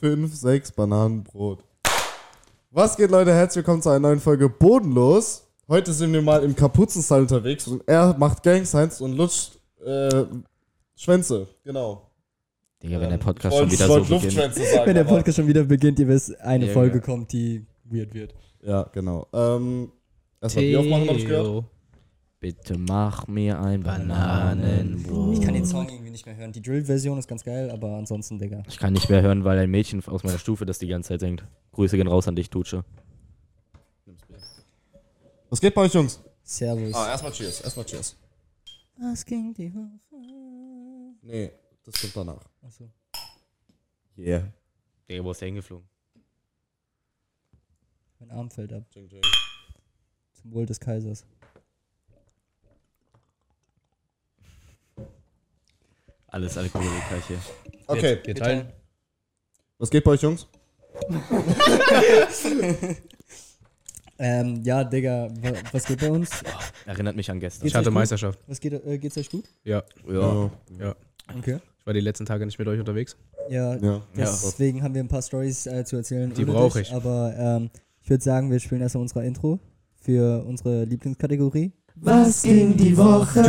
fünf, sechs Bananenbrot. Was geht, Leute? Herzlich willkommen zu einer neuen Folge Bodenlos. Heute sind wir mal im Kapuzenstall unterwegs und er macht Gang Signs und lutscht äh, Schwänze. Genau. Digga, wenn der Ähm, Podcast schon wieder so beginnt. Sagen, Wenn der Podcast schon wieder beginnt, ihr wisst, eine Ja, Folge ja. kommt, die weird wird. Ja, genau. Ähm, erstmal Bier aufmachen, hab ich gehört. Bitte mach mir ein Bananenbrot. Ich kann den Song irgendwie nicht mehr hören. Die Drill-Version ist ganz geil, aber ansonsten, Digga. Ich kann nicht mehr hören, weil ein Mädchen aus meiner Stufe das die ganze Zeit singt. Grüße gehen raus an dich, Tutsche. Was geht bei euch, Jungs? Servus. Ah, erstmal Cheers. Erstmal Cheers. Was ging die Woche? Nee, das kommt danach. Achso. Yeah. Digga, wo ist der hingeflogen? Mein Arm fällt ab. Ching, ching. Zum Wohl des Kaisers. Alles alkoholreich hier. Okay, Wir teilen. was geht bei euch, Jungs? Ähm, ja, Digga, wa was geht bei uns? Erinnert mich an gestern. Ich hatte euch gut? Meisterschaft. Was geht, äh, geht's euch gut? Ja. Ja. Ja. Okay. Ich war die letzten Tage nicht mit euch unterwegs. Ja, Ja. deswegen haben wir ein paar Stories äh, zu erzählen. Die ohne brauch dich, ich. Aber ähm, ich würde sagen, wir spielen erstmal unsere Intro für unsere Lieblingskategorie. Was ging die Woche?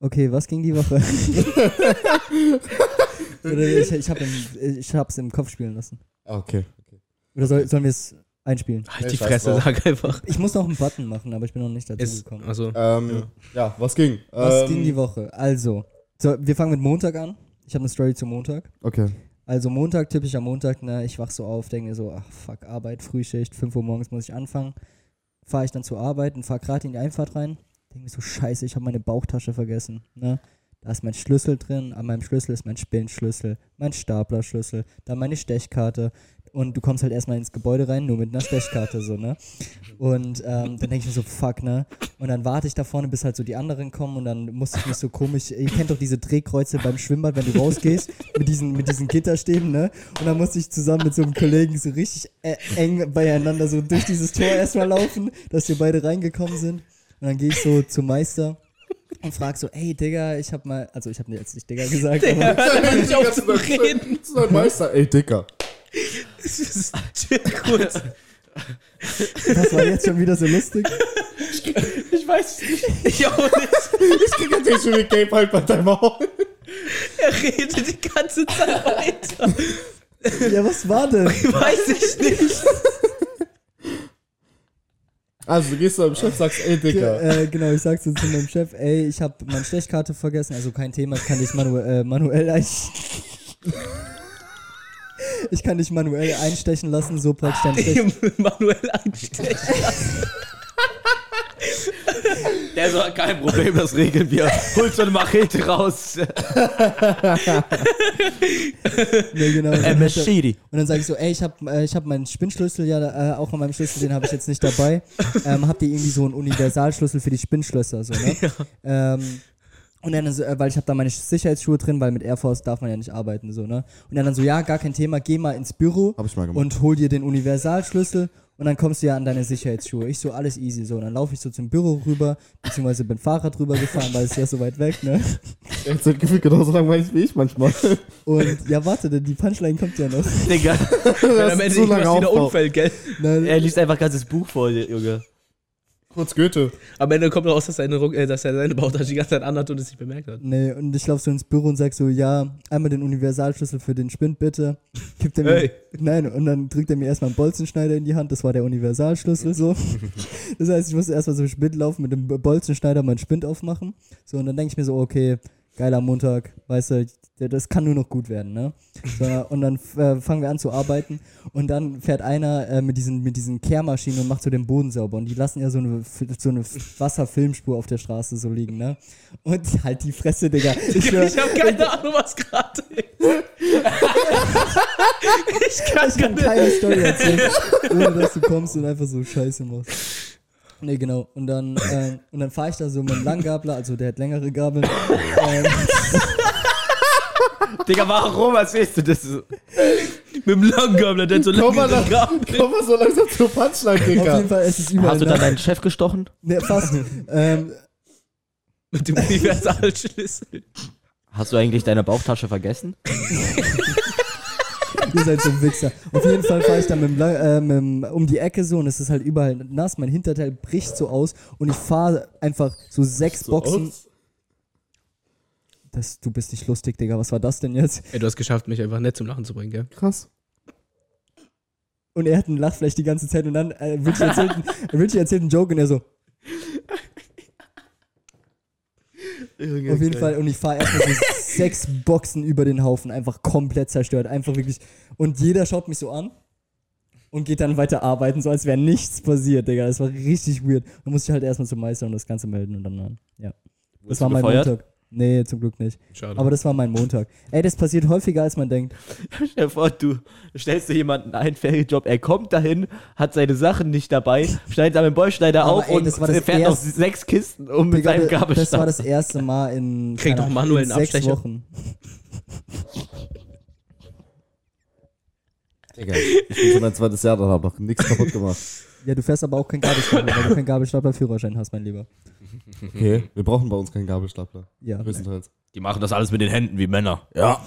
Okay, was ging die Woche? Oder ich ich habe ich hab's im Kopf spielen lassen. Ah, Okay. Oder soll, sollen wir es einspielen? Halt Nee, die scheiß Fresse, drauf. sag einfach. Ich muss noch einen Button machen, aber ich bin noch nicht dazu Ist, gekommen. also, Ähm, ja. was ging? Was ähm, ging die Woche? Also, so, wir fangen mit Montag an. Ich habe eine Story zu Montag. Okay. Also Montag, typischer Montag, ne, ich wach so auf, denke mir so, ach fuck, Arbeit, Frühschicht, 5 Uhr morgens muss ich anfangen. Fahre ich dann zur Arbeit und fahre gerade in die Einfahrt rein. Denke mir so, scheiße, ich habe meine Bauchtasche vergessen. Ne? Da ist mein Schlüssel drin, an meinem Schlüssel ist mein Spinnschlüssel, mein Staplerschlüssel, dann meine Stechkarte. Und du kommst halt erstmal ins Gebäude rein, nur mit einer Stechkarte, so, ne? Und ähm, dann denke ich mir so, fuck, ne? Und dann warte ich da vorne, bis halt so die anderen kommen und dann musste ich mich so komisch, ihr kennt doch diese Drehkreuze beim Schwimmbad, wenn du rausgehst, mit diesen, mit diesen Gitterstäben, ne? Und dann musste ich zusammen mit so einem Kollegen so richtig äh, eng beieinander so durch dieses Tor erstmal laufen, dass wir beide reingekommen sind. Und dann gehe ich so zum Meister und frag so, ey Digga, ich hab mal, also ich habe jetzt nicht Digga gesagt, aber hör nicht auf zu reden. Das ist ein Meister. Ey, Dicker. Chill kurz. das war jetzt schon wieder so lustig. Ich weiß nicht. Ich auch nicht. Ich krieg jetzt schon mit Gabe halt bei deinem Maul. Er redet die ganze Zeit weiter. Ja, was war denn? Weiß ich nicht. Also, du gehst zu deinem Chef, sagst, ey, Dicker. Äh, genau, ich sag so zu meinem Chef, ey, ich habe meine Stechkarte vergessen, also kein Thema, ich kann dich manuell, äh, manuell ein Ich kann dich manuell einstechen lassen, so praktisch dann Stech Manuell einstechen lassen. Der so, kein Problem, das regeln wir. Holt so eine Machete raus. nee, genau. Äh, Und dann, und dann sage ich so, ey, ich habe äh, ich hab meinen Spinnschlüssel ja äh, auch an meinem Schlüssel, den habe ich jetzt nicht dabei. Ähm, habt ihr irgendwie so einen Universalschlüssel für die Spinnschlösser, so, ne? Ähm, und dann so, äh, weil ich habe da meine Sicherheitsschuhe drin, weil mit Air Force darf man ja nicht arbeiten, so, ne? Und dann, dann so, ja, gar kein Thema, geh mal ins Büro Hab ich mal gemacht. und hol dir den Universalschlüssel und dann kommst du ja an deine Sicherheitsschuhe. Ich so, alles easy, so. Und dann laufe ich so zum Büro rüber, beziehungsweise bin Fahrrad rüber gefahren, weil es ja so weit weg, ne? Er hat gefühlt genauso langweilig wie ich manchmal. Und ja, warte, denn die Punchline kommt ja noch. Digga. das Am Ende irgendwas wieder umfällt, gell? Ne, Er liest einfach ganzes Buch vor, Junge. Kurz Goethe. Am Ende kommt raus, dass, seine, äh, dass er seine Bautasche die ganze Zeit anhat und es nicht bemerkt hat. Nee, und ich laufe so ins Büro und sag so, ja, einmal den Universalschlüssel für den Spind, bitte. Gibt er mir, Hey. Nein, und dann drückt er mir erstmal einen Bolzenschneider in die Hand, das war der Universalschlüssel so. Das heißt, ich musste erstmal so Spind laufen, mit dem Bolzenschneider meinen Spind aufmachen. So, und dann denke ich mir so, okay, geiler Montag, weißt du, das kann nur noch gut werden, ne? So, und dann äh, fangen wir an zu arbeiten und dann fährt einer äh, mit, diesen, mit diesen Kehrmaschinen und macht so den Boden sauber und die lassen ja so eine, so eine Wasserfilmspur auf der Straße so liegen, ne? Und halt die Fresse, Digga. Ich Ich, habe keine Ahnung, was gerade ist. ich kann, ich kann keine Story erzählen, ohne dass du kommst und einfach so Scheiße machst. Nee, genau. Und dann, ähm, und dann fahre ich da so mit einem Langgabler, also der hat längere Gabeln. ähm, Digga, warum erzählst du das so? Mit dem Langgabler, der hat so Komm mal, lange nach, Gabel. komm mal so langsam zur Punchline, auf Dicker. jeden Fall ist es überall. Hast du ne? dann deinen Chef gestochen? Nee, fast. ähm, Mit dem Universalschlüssel. Hast du eigentlich deine Bauchtasche vergessen? Ihr seid so ein Wichser. Auf jeden Fall fahre ich dann mit dem, äh, mit dem, um die Ecke so und es ist halt überall nass. Mein Hinterteil bricht so aus und ich fahre einfach so sechs So Boxen. aus. Das, du bist nicht lustig, Digga. Was war das denn jetzt? Ey, du hast geschafft, mich einfach nett zum Lachen zu bringen, gell? Krass. Und er hat ein Lachfleisch die ganze Zeit und dann äh, Richie, erzählt, ein- Richie erzählt einen Joke und er so. Auf jeden Fall. Und ich fahre erstmal so sechs Boxen über den Haufen. Einfach komplett zerstört. Einfach wirklich. Und jeder schaut mich so an und geht dann weiter arbeiten, so als wäre nichts passiert, Digga. Das war richtig weird. Dann musste ich halt erstmal zum Meister und das Ganze melden und dann, ja. Das Wurdest war mein? Montag. Nee, zum Glück nicht. Schade. Aber das war mein Montag. Ey, das passiert häufiger, als man denkt. Stell dir vor, du stellst dir jemanden einen Ferienjob, er kommt dahin, hat seine Sachen nicht dabei, schneidet am Bäuschneider Aber auf ey, und das war das fährt noch erste- sechs Kisten um mit seinem das war Gabelstab. das erste Mal in, Krieg doch manuellen in sechs Abstecher. Wochen. Digga, ich bin schon mein zweites Jahr, dann hab noch nichts kaputt gemacht. Ja, du fährst aber auch keinen Gabelstapler, weil du keinen Gabelstapler-Führerschein hast, mein Lieber. Okay, wir brauchen bei uns keinen Gabelstapler. Ja. Größtenteils. Die machen das alles mit den Händen wie Männer. Ja.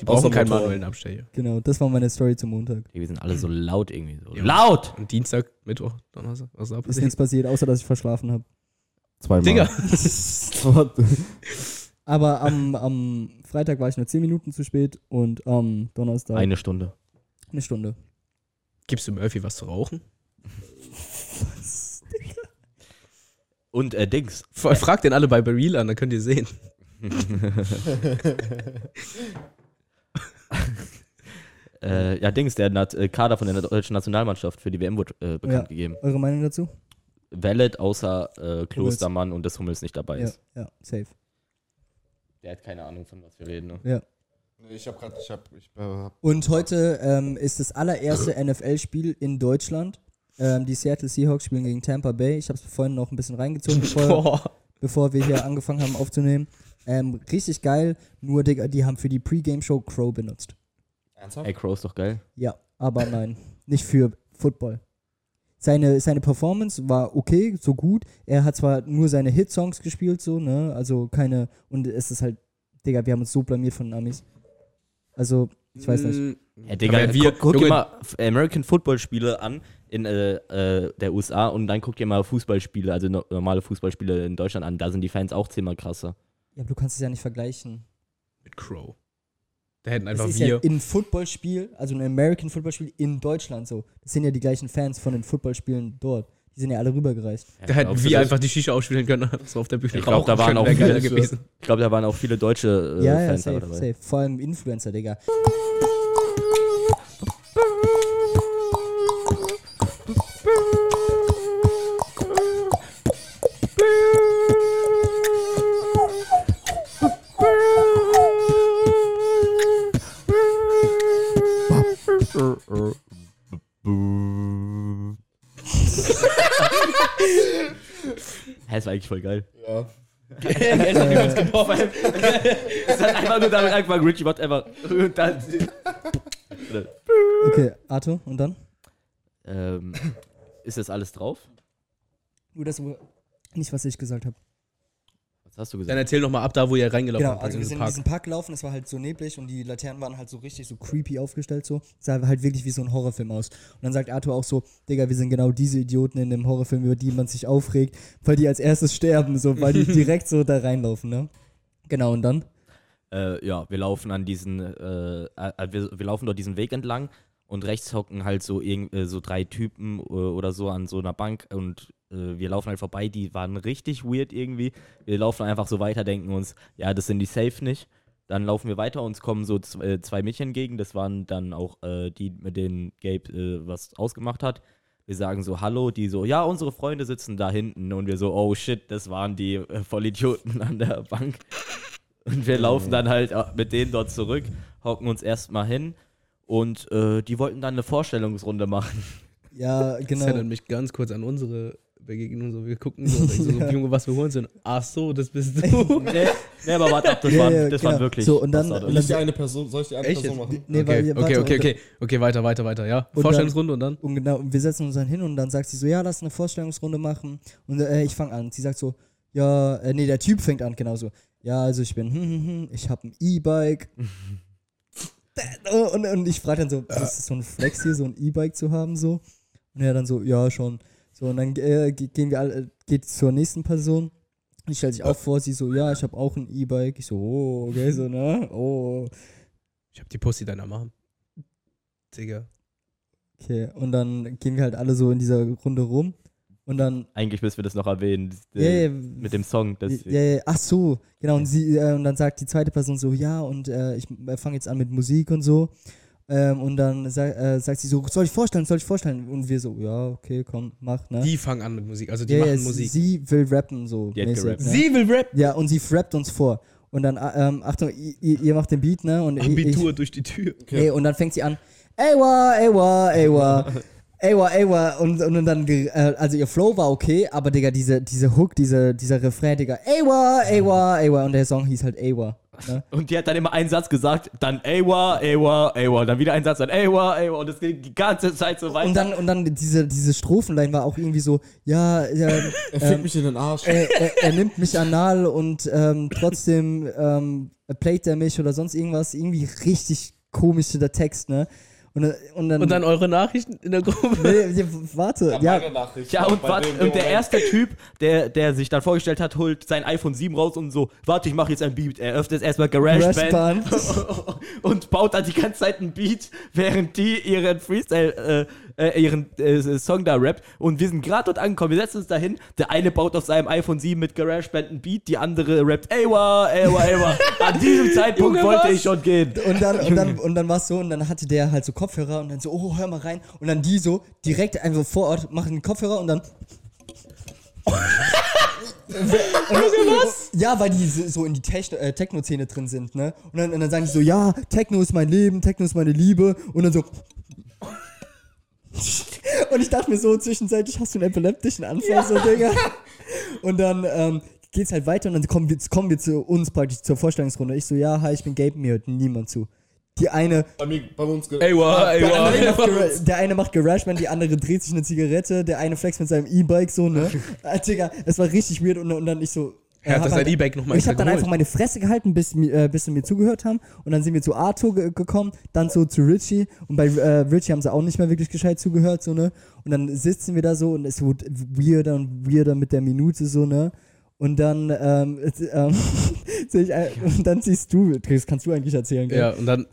die brauchen keinen manuellen Abstecher. Genau, das war meine Story zum Montag. Wir sind alle so laut irgendwie. So. Ja. Laut! Und Dienstag, Mittwoch, Donnerstag, was ist da Ist passiert? nichts passiert, außer dass ich verschlafen habe. Zweimal. Digga. Aber am, am Freitag war ich nur 10 Minuten zu spät und am Donnerstag Eine Stunde. eine Stunde. Gibst du Murphy was zu rauchen? Und äh, Dings. F- Frag den alle bei Bereal an, dann könnt ihr sehen. Äh, ja, Dings, der Nat äh, Kader von der deutschen Nationalmannschaft für die WM wurde äh, bekannt Ja. gegeben. Eure Meinung dazu? Valid, außer äh, Klostermann und des Hummels nicht dabei Ja, ist. ja, safe. Der hat keine Ahnung, von was wir reden. Ne? Ja. Ich hab grad, ich hab, ich hab Und heute ähm, ist das allererste NFL-Spiel in Deutschland. Ähm, die Seattle Seahawks spielen gegen Tampa Bay. Ich habe es vorhin noch ein bisschen reingezogen, bevor, bevor wir hier angefangen haben aufzunehmen. Ähm, richtig geil, nur Digga, die haben für die Pre-Game-Show Crow benutzt. Ernsthaft? Ey, Crow ist doch geil. Ja, aber nein, nicht für Football. Seine, seine Performance war okay, so gut. Er hat zwar nur seine Hitsongs gespielt, so, ne? Also keine. Und es ist halt, Digga, wir haben uns so blamiert von den Amis. Also, ich weiß nicht. Mm, Ja, Digga, Aber wir- guck, guck dir mal American Football Spiele an in äh, äh, der USA und dann guck dir mal Fußballspiele, also no normale Fußballspiele in Deutschland an. Da sind die Fans auch zehnmal krasser. Ja, aber du kannst es ja nicht vergleichen. Mit Crow. Da hätten Es einfach ist wir. ja ein Footballspiel, also ein American Footballspiel in Deutschland so. Das sind ja die gleichen Fans von den Footballspielen dort. Die sind ja alle rübergereist. Ja, da hätten wir das? einfach die Shisha ausspielen können, so auf der Bühne Ich glaub, da waren auch viele- gewesen. Ich glaube, da waren auch viele deutsche äh, ja, ja, Fans safe, dabei. safe. Vor allem Influencer, Digga. Das war eigentlich voll geil. Ja. Es hat einfach nur damit angefangen, Richie macht einfach. Und dann, Okay, Arthur, und dann? ähm, ist das alles drauf? Nur das nicht, was ich gesagt habe. Was hast du Dann gesagt? erzähl noch mal ab da, wo ihr reingelaufen Genau, habt. also in wir sind in Park. diesen Park gelaufen, es war halt so neblig und die Laternen waren halt so richtig so creepy aufgestellt so. Es sah halt wirklich wie so ein Horrorfilm aus. Und dann sagt Arthur auch so, Digga, wir sind genau diese Idioten in dem Horrorfilm, über die man sich aufregt, weil die als erstes sterben, so, weil die direkt so da reinlaufen, ne? Genau, und dann? Äh, ja, wir laufen an diesen, äh, äh, wir, wir laufen dort diesen Weg entlang und rechts hocken halt so, irgend, äh, so drei Typen äh, oder so an so einer Bank und äh, wir laufen halt vorbei, die waren richtig weird irgendwie. Wir laufen einfach so weiter, denken uns, ja, das sind die safe nicht. Dann laufen wir weiter, uns kommen so z- äh, zwei Mädchen entgegen, das waren dann auch äh, die, mit denen Gabe äh, was ausgemacht hat. Wir sagen so Hallo, die so, ja, unsere Freunde sitzen da hinten und wir so, oh shit, das waren die äh, Vollidioten an der Bank. Und wir laufen dann halt äh, mit denen dort zurück, hocken uns erstmal hin und äh, die wollten dann eine Vorstellungsrunde machen. Ja, Das genau. erinnert mich ganz kurz an unsere Begegnung. So, wir gucken so, so, so Junge, was wir holen sind. Ach so, das bist du. nee, nee, aber warte ab, das, Ja, waren, ja, das genau. waren wirklich. So, und dann- und die eine Person, soll ich die eine Echt Person machen? Nee, okay, weil, okay, warte, okay, warte. okay, okay, weiter, weiter, weiter, ja. Und Vorstellungsrunde und dann? Und genau, und wir setzen uns dann hin und dann sagt sie so, ja, lass eine Vorstellungsrunde machen. Und äh, ich fange an. Sie sagt so, ja, äh, nee, der Typ fängt an, genau so. Ja, also ich bin, hm, hm, hm, ich habe ein E-Bike. und, und ich frage dann so, ist es so ein Flex hier, so ein E-Bike zu haben, so? Und er dann so, ja, schon. So, und dann äh, ge- gehen wir alle, geht zur nächsten Person. Und ich stelle sich auch vor, sie so, ja, ich habe auch ein E-Bike. Ich so, oh, okay, so, ne? Oh. Ich hab die Pussy deiner Mom. Digga. Okay, und dann gehen wir halt alle so in dieser Runde rum. Und dann, Eigentlich müssen wir das noch erwähnen. ja, äh, Mit dem Song. Ja, ach so, genau. Und, sie, äh, und dann sagt die zweite Person so, ja, und äh, ich fange jetzt an mit Musik und so. Ähm, und dann äh, sagt sie so, soll ich vorstellen, soll ich vorstellen? Und wir so, ja, okay, komm, mach, ne? Die fangen an mit Musik, also die ja, machen Musik. Sie will rappen, so. Mäßig, ne? Sie will Rap. Ja, und sie rappt uns vor. Und dann, äh, ähm, Achtung, ihr, ihr macht den Beat, ne? Und ich- Abitur durch die Tür. Nee, und dann fängt sie an, Ewa, Ewa, Ewa, Ewa, Ewa. Und, und dann, äh, also ihr Flow war okay, aber Digga, diese, diese Hook, diese, dieser Refrain, Digga, Ewa, Ewa, Ewa. Und der Song hieß halt Ewa. Ne? Und die hat dann immer einen Satz gesagt, dann Ewa, Ewa, Ewa, dann wieder ein Satz, dann Ewa, Ewa und das ging die ganze Zeit so weiter. Und dann, und dann diese, diese Strophenline war auch irgendwie so, ja, ja Er fickt ähm, mich in den Arsch. er, er, er nimmt mich anal und ähm, trotzdem ähm, playt er mich oder sonst irgendwas. Irgendwie richtig komisch der Text, ne? Und, dann- und dann, Und dann eure Nachrichten in der Gruppe. Nee, warte, ja, ja, und, wart, und der erste Typ, der, der sich dann vorgestellt hat, holt sein iPhone 7 raus und so, warte, ich mache jetzt ein Beat. Er öffnet erstmal GarageBand GarageBand. und baut dann die ganze Zeit ein Beat, während die ihren Freestyle, äh, äh, ihren äh, Song da rappt. Und wir sind gerade dort angekommen, wir setzen uns dahin. Der eine baut auf seinem iPhone 7 mit GarageBand ein Beat, die andere rappt Ewa, Ewa, Ewa. An diesem Zeitpunkt Junge, wollte was? ich schon gehen. Und dann, und dann, und dann war es so, und dann hatte der halt so Kopfhörer und dann so, oh, hör mal rein. Und dann die so direkt einfach vor Ort machen den Kopfhörer und dann. was? Ja, weil die so so in die Techno- äh, Techno-Szene drin sind, ne? Und dann, und dann sagen die so, ja, Techno ist mein Leben, Techno ist meine Liebe. Und dann so. Und ich dachte mir so, zwischenzeitlich hast du einen epileptischen Anfall, so, Digga. Und dann ähm, geht's halt weiter und dann kommen wir, kommen wir zu uns praktisch zur Vorstellungsrunde. Ich so, ja, hi, ich bin Gabe, mir hört niemand zu. Die eine, Bei, mir, bei uns ge- Ewa, der eine, Ewa. macht Gara- der eine macht GarageBand, die andere dreht sich eine Zigarette, der eine flext mit seinem E-Bike so, ne? Äh, Digga, es war richtig weird und, und dann ich so. Er hat hab das sein E-Bike nochmal ich habe dann einfach meine Fresse gehalten, bis, äh, bis sie mir zugehört haben. Und dann sind wir zu Arthur ge gekommen, dann so zu Richie. Und bei äh, Richie haben sie auch nicht mehr wirklich gescheit zugehört, so, ne? Und dann sitzen wir da so und es wurde weirder und weirder mit der Minute, so, ne? Und dann, ähm, äh, und dann siehst du, das kannst du eigentlich erzählen, gell? Ja, und dann,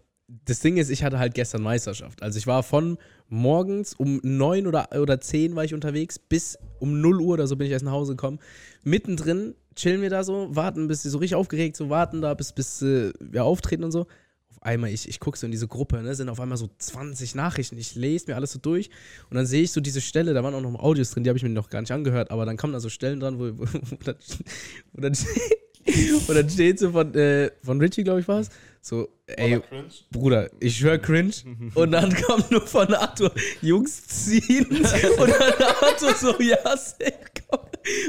das Ding ist, ich hatte halt gestern Meisterschaft. Also ich war von morgens um 9 oder, oder 10 war ich unterwegs, bis um 0 Uhr oder so bin ich erst nach Hause gekommen. Mittendrin chillen wir da so, warten, bis sie so richtig aufgeregt, so warten da, bis, bis äh, wir auftreten und so. Auf einmal, ich, ich gucke so in diese Gruppe, ne, sind auf einmal so 20 Nachrichten. Ich lese mir alles so durch und dann sehe ich so diese Stelle, da waren auch noch Audios drin, die habe ich mir noch gar nicht angehört, aber dann kommen da so Stellen dran, wo, wo, wo, dann, wo, dann, wo dann steht so von, äh, von Richie, glaube ich, war es, so, ey, Bruder, ich höre cringe und dann kommt nur von Arthur, Jungs ziehen und dann Arthur so, ja, safe, komm.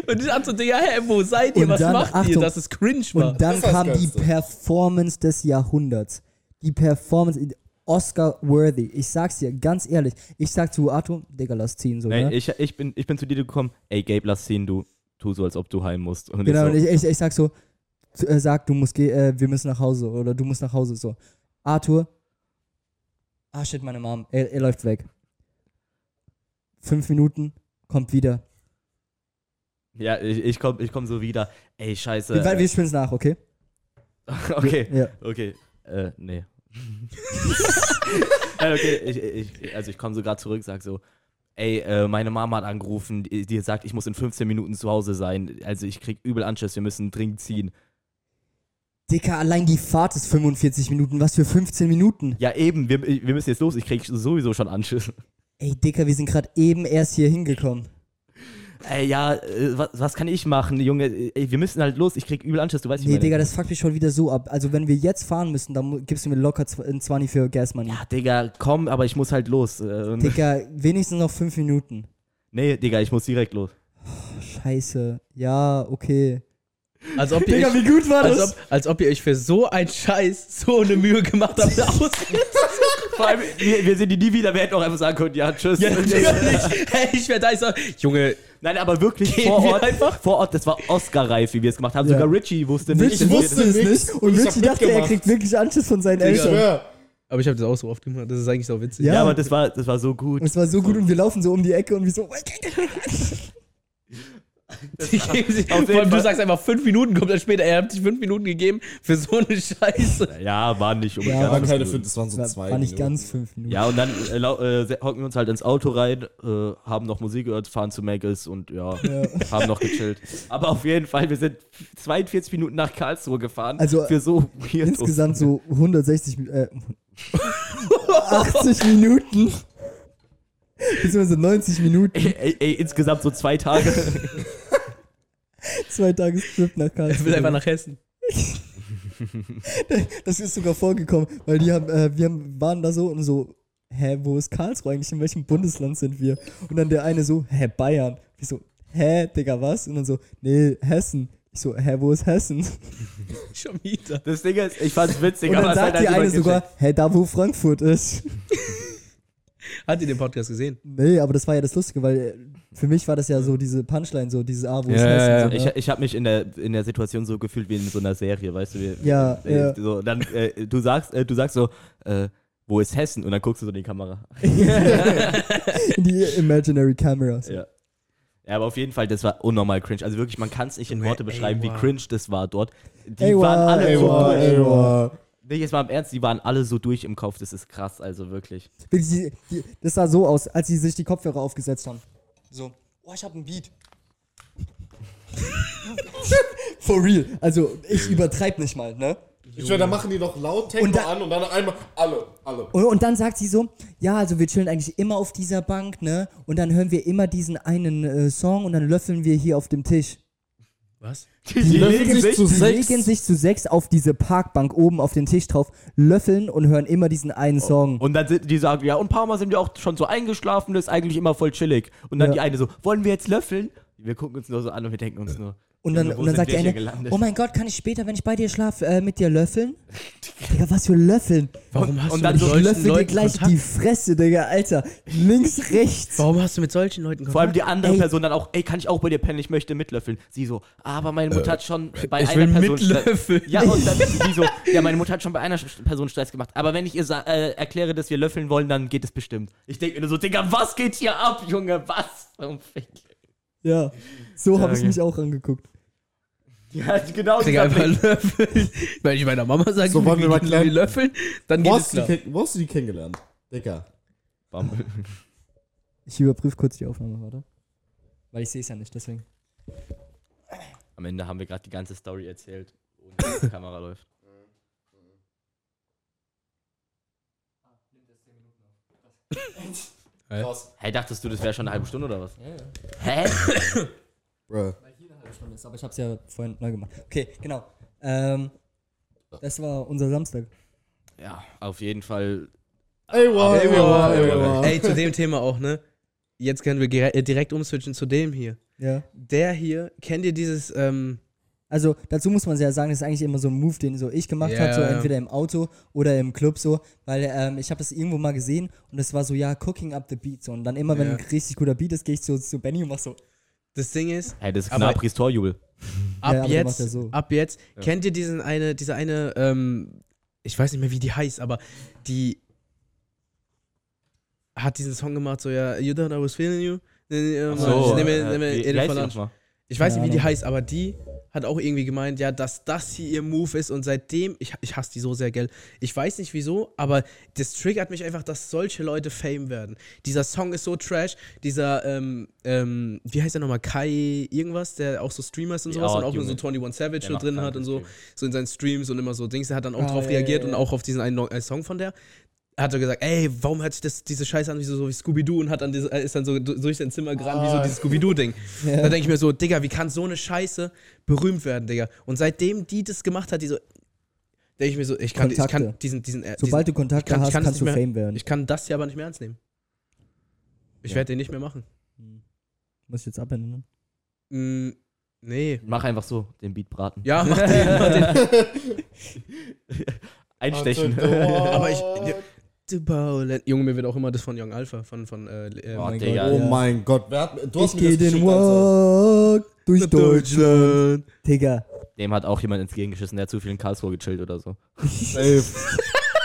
Und ich Arthur, Digga, hä, wo seid ihr, Und was dann, macht ihr, Achtung, dass es cringe war? Und dann Das das kam die. Performance des Jahrhunderts. Die Performance, Oscar-worthy. Ich sag's dir, ganz ehrlich. Ich sag zu Arthur, Digga, lass ziehen, so, Ey, ne? ich, ich, bin, ich bin zu dir gekommen, ey Gabe, lass ziehen, du tu so, als ob du heim musst. Und Genau, und ich so, ich, ich, ich sag so, äh, sag, du musst gehen, äh, wir müssen nach Hause oder du musst nach Hause, so. Arthur, ah shit, meine Mom, er, er läuft weg. Fünf Minuten, kommt wieder. Ja, ich, ich komm, ich komm so wieder, ey, scheiße. wir wir spielen's nach, okay? okay, Ja. okay, äh, nee. okay, ich, ich, also ich komme so gerade zurück, sag so, ey, äh, meine Mama hat angerufen, die, die sagt, ich muss in 15 Minuten zu Hause sein. Also ich krieg übel Anschiss, wir müssen dringend ziehen. Dicker, allein die Fahrt ist 45 Minuten, was für 15 Minuten? Ja, eben, wir, wir müssen jetzt los, ich krieg sowieso schon Anschiss. Ey, Dicker, wir sind gerade eben erst hier hingekommen. Ey, ja, äh, was, was kann ich machen, Junge? Ey, wir müssen halt los, ich krieg übel Anschiss, du weißt, ich Nee. Digga, das fuckt mich schon wieder so ab. Also, wenn wir jetzt fahren müssen, dann gibst du mir locker ein 20 für Gas Money. Ja, Digga, komm, aber ich muss halt los. Äh, Digga, wenigstens noch 5 Minuten. nee, Digga, ich muss direkt los. Scheiße. Ja, okay. Als ob ihr Digga, euch, wie gut war als das? ob, als ob ihr euch für so einen Scheiß so eine Mühe gemacht habt, aus. Vor allem, wir, wir sind die nie wieder, wir hätten auch einfach sagen können, ja, tschüss. Ja, natürlich. Hey, ich werde da, ich sag, Junge, Nein, aber wirklich Gehen vor wir Ort, einfach? vor Ort, das war Oscar-reif, wie wir es gemacht haben. Ja. Sogar Richie wusste nicht. Richie Ich wusste es nicht und und Richie dachte, er kriegt wirklich Anschluss von seinen Eltern. schwör. Aber ich habe das auch so oft gemacht. Das ist eigentlich so witzig. Ja. Ja, aber das war, das war so gut. Und es war so gut und wir laufen so um die Ecke und wir so, Die geben sich, Auf vor jeden allem du sagst einfach fünf Minuten, kommt dann später, er hat sich fünf Minuten gegeben für so eine Scheiße. Ja, war nicht Ja, unbedingt. Waren aber- keine fünf, das waren so war, zwei. war nicht Minuten. ganz fünf Minuten. Ja, und dann äh, äh, hocken wir uns halt ins Auto rein, äh, haben noch Musik gehört, fahren zu Maggles und ja, Ja. haben noch gechillt. Aber auf jeden Fall, wir sind 42 Minuten nach Karlsruhe gefahren. Also, für so. Insgesamt so 160, Mi- äh, 80 Minuten. Beziehungsweise 90 Minuten. Ey, ey, ey, insgesamt so zwei Tage. Zwei Tage Trip nach Er will Karlsruhe. einfach nach Hessen. Das ist sogar vorgekommen, weil die haben, äh, wir haben, waren da so und so, hä, wo ist Karlsruhe eigentlich? In welchem Bundesland sind wir? Und dann der eine so, hä, Bayern. Ich so, hä, Digga, was? Und dann so, nee, Hessen. Ich so, hä, wo ist Hessen? Schon wieder. Das Ding ist, ich fand's witzig, Und aber dann hat sagt die halt eine niemand sogar, hä, da wo Frankfurt ist. Hat ihr den Podcast gesehen? Nee, aber das war ja das Lustige, weil äh, für mich war das ja so diese Punchline, so dieses A, wo ist Ja, Hessen. ja, so, Ich, ne? ich habe mich in der, in der Situation so gefühlt wie in so einer Serie, weißt du? Wie, Ja, äh, ja. So, dann, äh, du, sagst, äh, du sagst so, äh, wo ist Hessen? Und dann guckst du so in die Kamera. Die Imaginary Cameras. Ja. Ja, aber auf jeden Fall, das war unnormal cringe. Also wirklich, man kann es nicht in Worte beschreiben, wie cringe das war dort. Die Ey, waren alle ey, so durch. Nee, jetzt mal im Ernst, die waren alle so durch im Kopf. Das ist krass, also wirklich. Wirklich, die, die, das sah so aus, als sie sich die Kopfhörer aufgesetzt haben. So, oh, ich hab einen Beat. For real. Also, ich übertreib nicht mal, ne? Ich schwör, da machen die doch laut Techno Und da- an und dann einmal alle, alle. Und, und dann sagt sie so, ja, also wir chillen eigentlich immer auf dieser Bank, ne? Und dann hören wir immer diesen einen äh, Song und dann löffeln wir hier auf dem Tisch. Was? Die, löffeln sich zu sechs. legen sich zu sechs auf diese Parkbank oben auf den Tisch drauf, löffeln und hören immer diesen einen Song. Und dann sind die sagen, ja, und ein paar Mal sind wir auch schon so eingeschlafen, das ist eigentlich immer voll chillig. Und dann Ja. die eine so, wollen wir jetzt löffeln? Wir gucken uns nur so an und wir denken uns nur. Und ja, dann, und dann sagt hier eine, gelandet? oh mein Gott, kann ich später, wenn ich bei dir schlafe, äh, mit dir löffeln? Digga, was für Löffeln? Warum hast und du dann mit so Ich solchen löffel dir gleich Kontakt? die Fresse, Digga, Alter. Links, rechts. Warum hast du mit solchen Leuten Kontakt? Vor allem die andere Ey. Person dann auch, ey, kann ich auch bei dir pennen? Ich möchte mitlöffeln. Sie so, aber meine Mutter hat schon bei ich einer will Person Stress- mitlöffeln. Ja, und dann sie so, ja, meine Mutter hat schon bei einer Person Stress gemacht. Aber wenn ich ihr äh, erkläre, dass wir löffeln wollen, dann geht es bestimmt. Ich denke mir nur so, Digga, was geht hier ab, Junge? Was? Ja, so habe ich mich auch angeguckt. Ja, genau Digga, dieser einfach Blick. löffeln. Wenn ich meiner Mama sage, So, wollen wir mal klären? löffeln, dann geht Wo es hast, du die, klar. wo hast du die kennengelernt? Digga. Bumble. Ich überprüfe kurz die Aufnahme, warte. Weil ich sehe es ja nicht, deswegen. Am Ende haben wir gerade die ganze Story erzählt, ohne dass die Kamera läuft. Hä? Hey, dachtest du, das wäre schon eine halbe Stunde oder was? Hä? Bruh. Stunde ist, aber ich habe es ja vorhin neu gemacht. Okay, genau. Ähm, das war unser Samstag. Ja, auf jeden Fall. Ey, wow, ey, wow, ey, wow. wow. Ey, zu dem Thema auch, ne? Jetzt können wir direkt umswitchen zu dem hier. Ja. Der hier, kennt ihr dieses, ähm, Also dazu muss man ja sagen, das ist eigentlich immer so ein Move, den so ich gemacht Ja. habe, so entweder im Auto oder im Club so, weil ähm, ich habe das irgendwo mal gesehen und das war so, ja, cooking up the beat so und dann immer, wenn Ja. ein richtig guter Beat ist, gehe ich so zu Benny und mach so, das Ding ist, Hey, das ist Aber- Knabris Torjubel. ab der jetzt, ja so. ab jetzt, kennt ihr diesen eine, diese eine, ähm, ich weiß nicht mehr, wie die heißt, aber die hat diesen Song gemacht, so, ja, you thought I was feeling you? Äh? Ich weiß nicht, wie die heißt, aber die hat auch irgendwie gemeint, ja, dass das hier ihr Move ist und seitdem, ich, ich hasse die so sehr, gell. Ich weiß nicht wieso, aber das triggert mich einfach, dass solche Leute Fame werden. Dieser Song ist so trash, dieser, ähm, ähm, wie heißt der nochmal, Kai irgendwas, der auch so Streamer ist und Ja, sowas und auch nur Junge. so 21 Savage macht drin hat und so, so in seinen Streams und immer so Dings, der hat dann auch Ah, drauf ja, reagiert ja, und ja. auch auf diesen einen äh, Song von der. Hat er gesagt, ey, warum hört sich das, diese Scheiße an wie so, so wie Scooby-Doo und hat dann diese, ist dann so du- durch sein Zimmer gerannt, wie so Ah. dieses Scooby-Doo-Ding. Ja. Da denke ich mir so, Digga, wie kann so eine Scheiße berühmt werden, Digga? Und seitdem die das gemacht hat, die so, denke ich mir so, ich kann, ich kann diesen, diesen, äh, Sobald diesen du Kontakte ich kann- ich hast, kann kannst du mehr- Fame werden. ich kann das hier aber nicht mehr ernst nehmen. Ich Ja. werde den nicht mehr machen. Muss ich jetzt abändern? Mm, nee. Mach einfach so, den Beat braten. Ja, mach den, mach den. Einstechen. Warte, Aber ich- Tomorrowland. Junge, mir wird auch immer das von Young Alpha, von, von äh, äh, Oh, mein Digga. Oh Ja. mein Gott, wer hat, du hast Ich mir gehe das den geschickt, Alter. Walk durch Deutschland. Digga. Dem hat auch jemand ins Gehen geschissen, der hat zu viel in Karlsruhe gechillt oder so. Safe.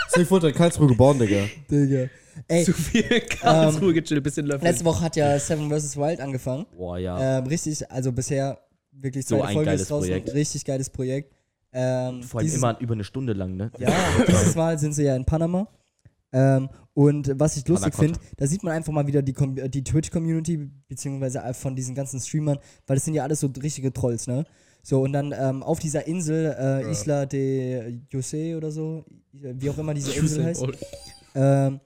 Safe wurde in Karlsruhe geboren, Digga. Digga. Ey, Zu viel in Karlsruhe gechillt, bisschen löffeln. letzte Woche hat ja Seven vs. Wild angefangen. Boah, ja. Ähm, richtig, also bisher wirklich So ein Folge geiles ist draußen. Projekt. Richtig geiles Projekt. Ähm, Vor allem dieses, immer über eine Stunde lang, ne? Ja, dieses Mal sind sie ja in Panama. Ähm, und was ich lustig finde, da sieht man einfach mal wieder die, die Twitch-Community, beziehungsweise von diesen ganzen Streamern, weil das sind ja alles so richtige Trolls, ne? So, und dann ähm, auf dieser Insel, äh, Isla de Jose oder so, wie auch immer diese Insel heißt, ähm,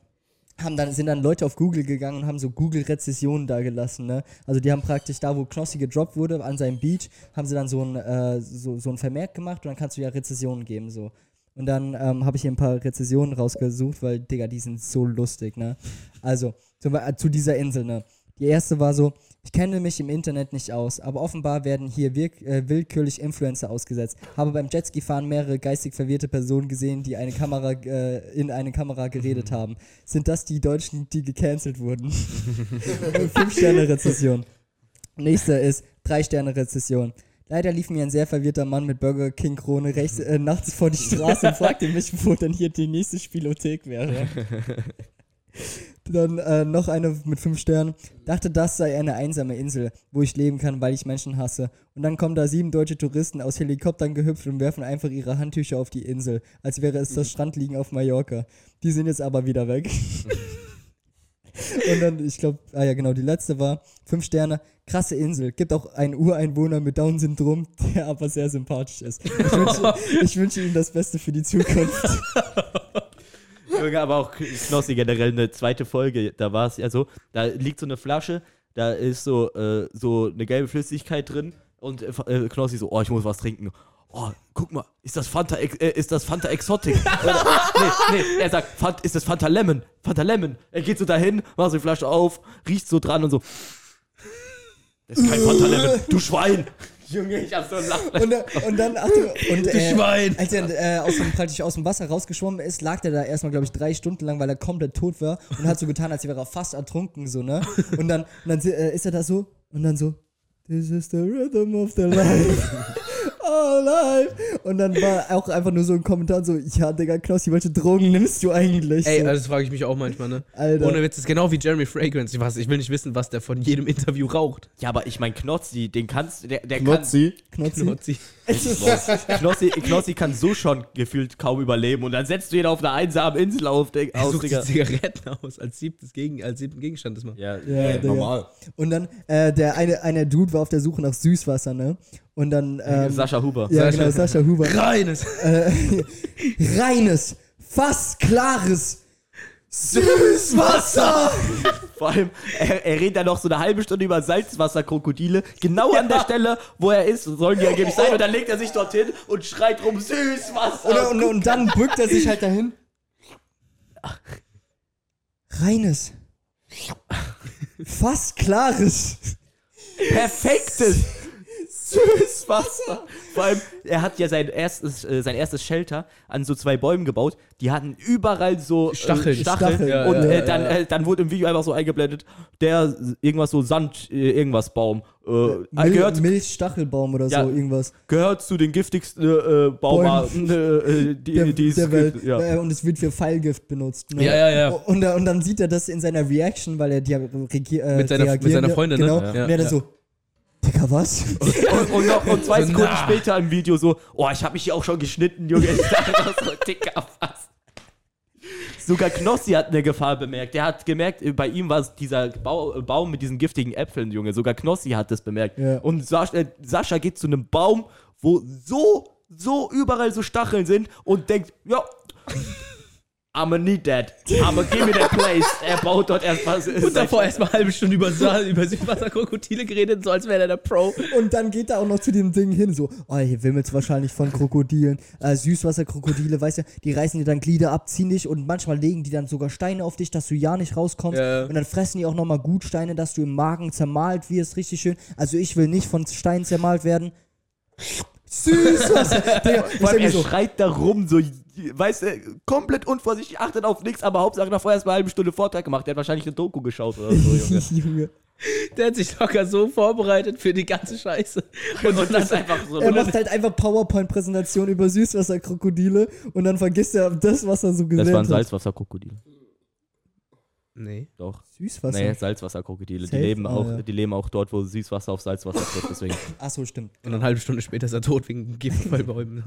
haben dann, sind dann Leute auf Google gegangen und haben so Google-Rezessionen da gelassen, ne? Also die haben praktisch da, wo Knossi gedroppt wurde, an seinem Beach, haben sie dann so ein, äh, so, so ein Vermerk gemacht und dann kannst du ja Rezessionen geben, so. Und dann ähm, habe ich hier ein paar Rezessionen rausgesucht, weil, Digga, die sind so lustig, ne? Also, Beispiel, äh, zu dieser Insel, ne? Die erste war so, ich kenne mich im Internet nicht aus, aber offenbar werden hier äh, willkürlich Influencer ausgesetzt. Habe beim Jetski-Fahren mehrere geistig verwirrte Personen gesehen, die eine Kamera, äh, in eine Kamera geredet haben. Sind das die Deutschen, die gecancelt wurden? Fünf Sterne Rezession. Nächster ist drei Sterne Rezession. Leider lief mir ein sehr verwirrter Mann mit Burger King Krone rechts, äh, nachts vor die Straße und fragte mich, wo denn hier die nächste Spielothek wäre. Dann äh, noch eine mit fünf Sternen. Dachte, das sei eine einsame Insel, wo ich leben kann, weil ich Menschen hasse. Und dann kommen da sieben deutsche Touristen aus Helikoptern gehüpft und werfen einfach ihre Handtücher auf die Insel, als wäre es das Strandliegen auf Mallorca. Die sind jetzt aber wieder weg. und dann, ich glaube, ah ja genau, die letzte war fünf Sterne. Krasse Insel. Gibt auch einen Ureinwohner mit Down-Syndrom, der aber sehr sympathisch ist. Ich wünsche, ich wünsche ihm das Beste für die Zukunft. Junge, aber auch Knossi generell eine zweite Folge, da war es ja so, da liegt so eine Flasche, da ist so, äh, so eine gelbe Flüssigkeit drin und äh, Knossi so, oh, ich muss was trinken. Oh, guck mal, ist das Fanta, äh, ist das Fanta Exotic? Oder, nee, nee, er sagt, Fant, ist das Fanta Lemon? Fanta Lemon. Er geht so dahin, macht so die Flasche auf, riecht so dran und so. Das ist kein Fanta Lemon, du Schwein. Junge, ich hab so ein Lachen. Und, äh, und dann, ach du, und äh, Schwein. als er äh, aus dem, praktisch aus dem Wasser rausgeschwommen ist, lag der da erstmal, glaube ich, drei Stunden lang, weil er komplett tot war und hat so getan, als wäre er fast ertrunken, so, ne? Und dann, und dann äh, ist er da so und dann so, This is the rhythm of the life. Oh, life. Und dann war auch einfach nur so ein Kommentar so, ja, Digga, Knossi, welche Drogen nimmst du eigentlich? Ey, so, also das frage ich mich auch manchmal, ne? Alter. Ohne Witz, ist genau wie Jeremy Fragrance. Ich, weiß, ich will nicht wissen, was der von jedem Interview raucht. Ja, aber ich mein Knozzi, den kannst der, der Knotzi. Knotzi. Knotzi. kann Knossi, Knossi kann so schon gefühlt kaum überleben und dann setzt du ihn auf einer einsamen Insel auf, Dig- Er aus, sucht die Digga. Zigaretten aus als, siebtes Gegen, als siebten Gegenstand. Das mal. Ja, Ja, Digga. normal. Und dann, äh, der eine, eine Dude war auf der Suche nach Süßwasser, ne? Und dann, ähm, Sascha Huber. ja, Sascha. genau, Sascha Huber. Reines. äh, reines, fast klares Süßwasser. Vor allem, er, er redet dann noch so eine halbe Stunde über Salzwasserkrokodile. Genau an der Stelle, wo er ist, sollen die angeblich sein. Und dann legt er sich dorthin und schreit rum Süßwasser. Und, und, und dann bückt er sich halt dahin. Reines, fast klares. perfektes Süßwasser. Vor allem, er hat ja sein erstes, äh, sein erstes Shelter an so zwei Bäumen gebaut. Die hatten überall so äh, Stacheln. Stacheln. Stacheln, ja, und ja, äh, ja, dann, ja. Äh, dann wurde im Video einfach so eingeblendet, der irgendwas so Sand, äh, irgendwas Baum. Äh, Mil gehört, Milchstachelbaum oder Ja. so, irgendwas. gehört zu den giftigsten äh, Baumarten, die, Der, die es der Welt. gibt. Ja. Und es wird für Pfeilgift benutzt. Ne? Ja, ja, ja. Und, und dann sieht er das in seiner Reaction, weil er die reagier, äh, Mit seiner- mit seiner Freundin, ne? genau. Ja. Und er dann Ja. so, Digga, was? Und, und, noch, und zwei Sekunden na. später im Video so, oh, ich habe mich hier auch schon geschnitten, Junge. Ich dachte so, Dicker, was? Sogar Knossi hat eine Gefahr bemerkt. Der hat gemerkt, äh, bei ihm war es dieser Bau, äh, Baum mit diesen giftigen Äpfeln, Junge. Sogar Knossi hat das bemerkt. Ja. Und Sascha, äh, Sascha geht zu einem Baum, wo so, so überall so Stacheln sind und denkt, ja, I'ma need that. I'ma give me that place. Er baut dort erstmal. Und davor erstmal eine halbe Stunde über, über Süßwasserkrokodile geredet, so als wäre er der Pro. Und dann geht er auch noch zu dem Ding hin, so, oh, hier wimmelt's wahrscheinlich von Krokodilen. Äh, Süßwasserkrokodile, weißt du, die reißen dir dann Glieder ab, ziehen dich und manchmal legen die dann sogar Steine auf dich, dass du ja nicht rauskommst. Ja. Und dann fressen die auch nochmal gut Steine, dass du im Magen zermalt wirst, richtig schön. Also ich will nicht von Steinen zermalt werden. Süßwasser. Digga, ich Vor allem, er so, schreit da rum, so, weißt du, komplett unvorsichtig, achtet auf nichts, aber Hauptsache davor erst mal eine halbe Stunde Vortrag gemacht. Der hat wahrscheinlich eine Doku geschaut oder so, Junge. Junge. Der hat sich locker so vorbereitet für die ganze Scheiße. Und, und das ist einfach so. Er macht halt einfach PowerPoint-Präsentation über Süßwasserkrokodile und dann vergisst er das, was er so das gelernt waren hat. Salzwasserkrokodile. Nee. Doch. Süßwasser? Nee, Salzwasserkrokodile. Die leben, Ah, auch, ja. die leben auch dort, wo Süßwasser auf Salzwasser trifft. Deswegen. Achso, stimmt. Und eine halbe Stunde später ist er tot wegen Gift bei Bäumen.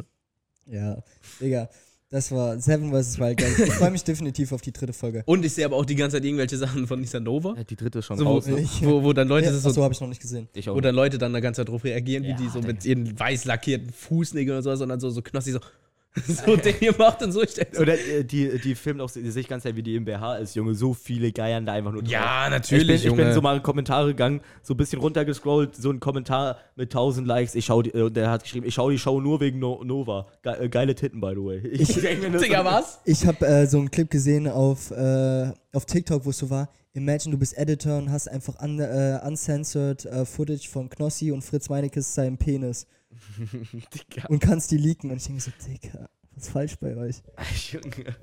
Ja, Digga. Das war Seven vs. Wild. geil. Ich freue mich definitiv auf die dritte Folge. Und ich sehe aber auch die ganze Zeit irgendwelche Sachen von Isanova. Ja, die dritte ist schon So, wo, raus. Ne? Wo, wo dann Leute Ja, das so habe ich noch nicht gesehen. Ich auch. Wo dann Leute dann da ganze Zeit drauf reagieren, wie Ja, die so mit ihren weiß lackierten Fußnägeln oder sowas, und dann so, so Knossi so, so Dinge macht und so. Ich Oder äh, die, die filmt auch, die sehe ich ganz wie die im BH ist, Junge. So viele geiern da einfach nur drauf. ja, Ich natürlich, bin, ich bin so mal in Kommentare gegangen, so ein bisschen runtergescrollt, so ein Kommentar mit 1000 Likes. Ich schau die, äh, der hat geschrieben, ich schau die Show nur wegen no Nova. Ge äh, geile Titten, by the way. Ich, Digga, was? Ich habe äh, so einen Clip gesehen auf, äh, auf TikTok, wo es so war. Imagine, du bist Editor und hast einfach un, äh, uncensored äh, Footage von Knossi und Fritz Meinekes seinem Penis und kannst die leaken. Und ich denke so, Digga, was ist falsch bei euch? Junge.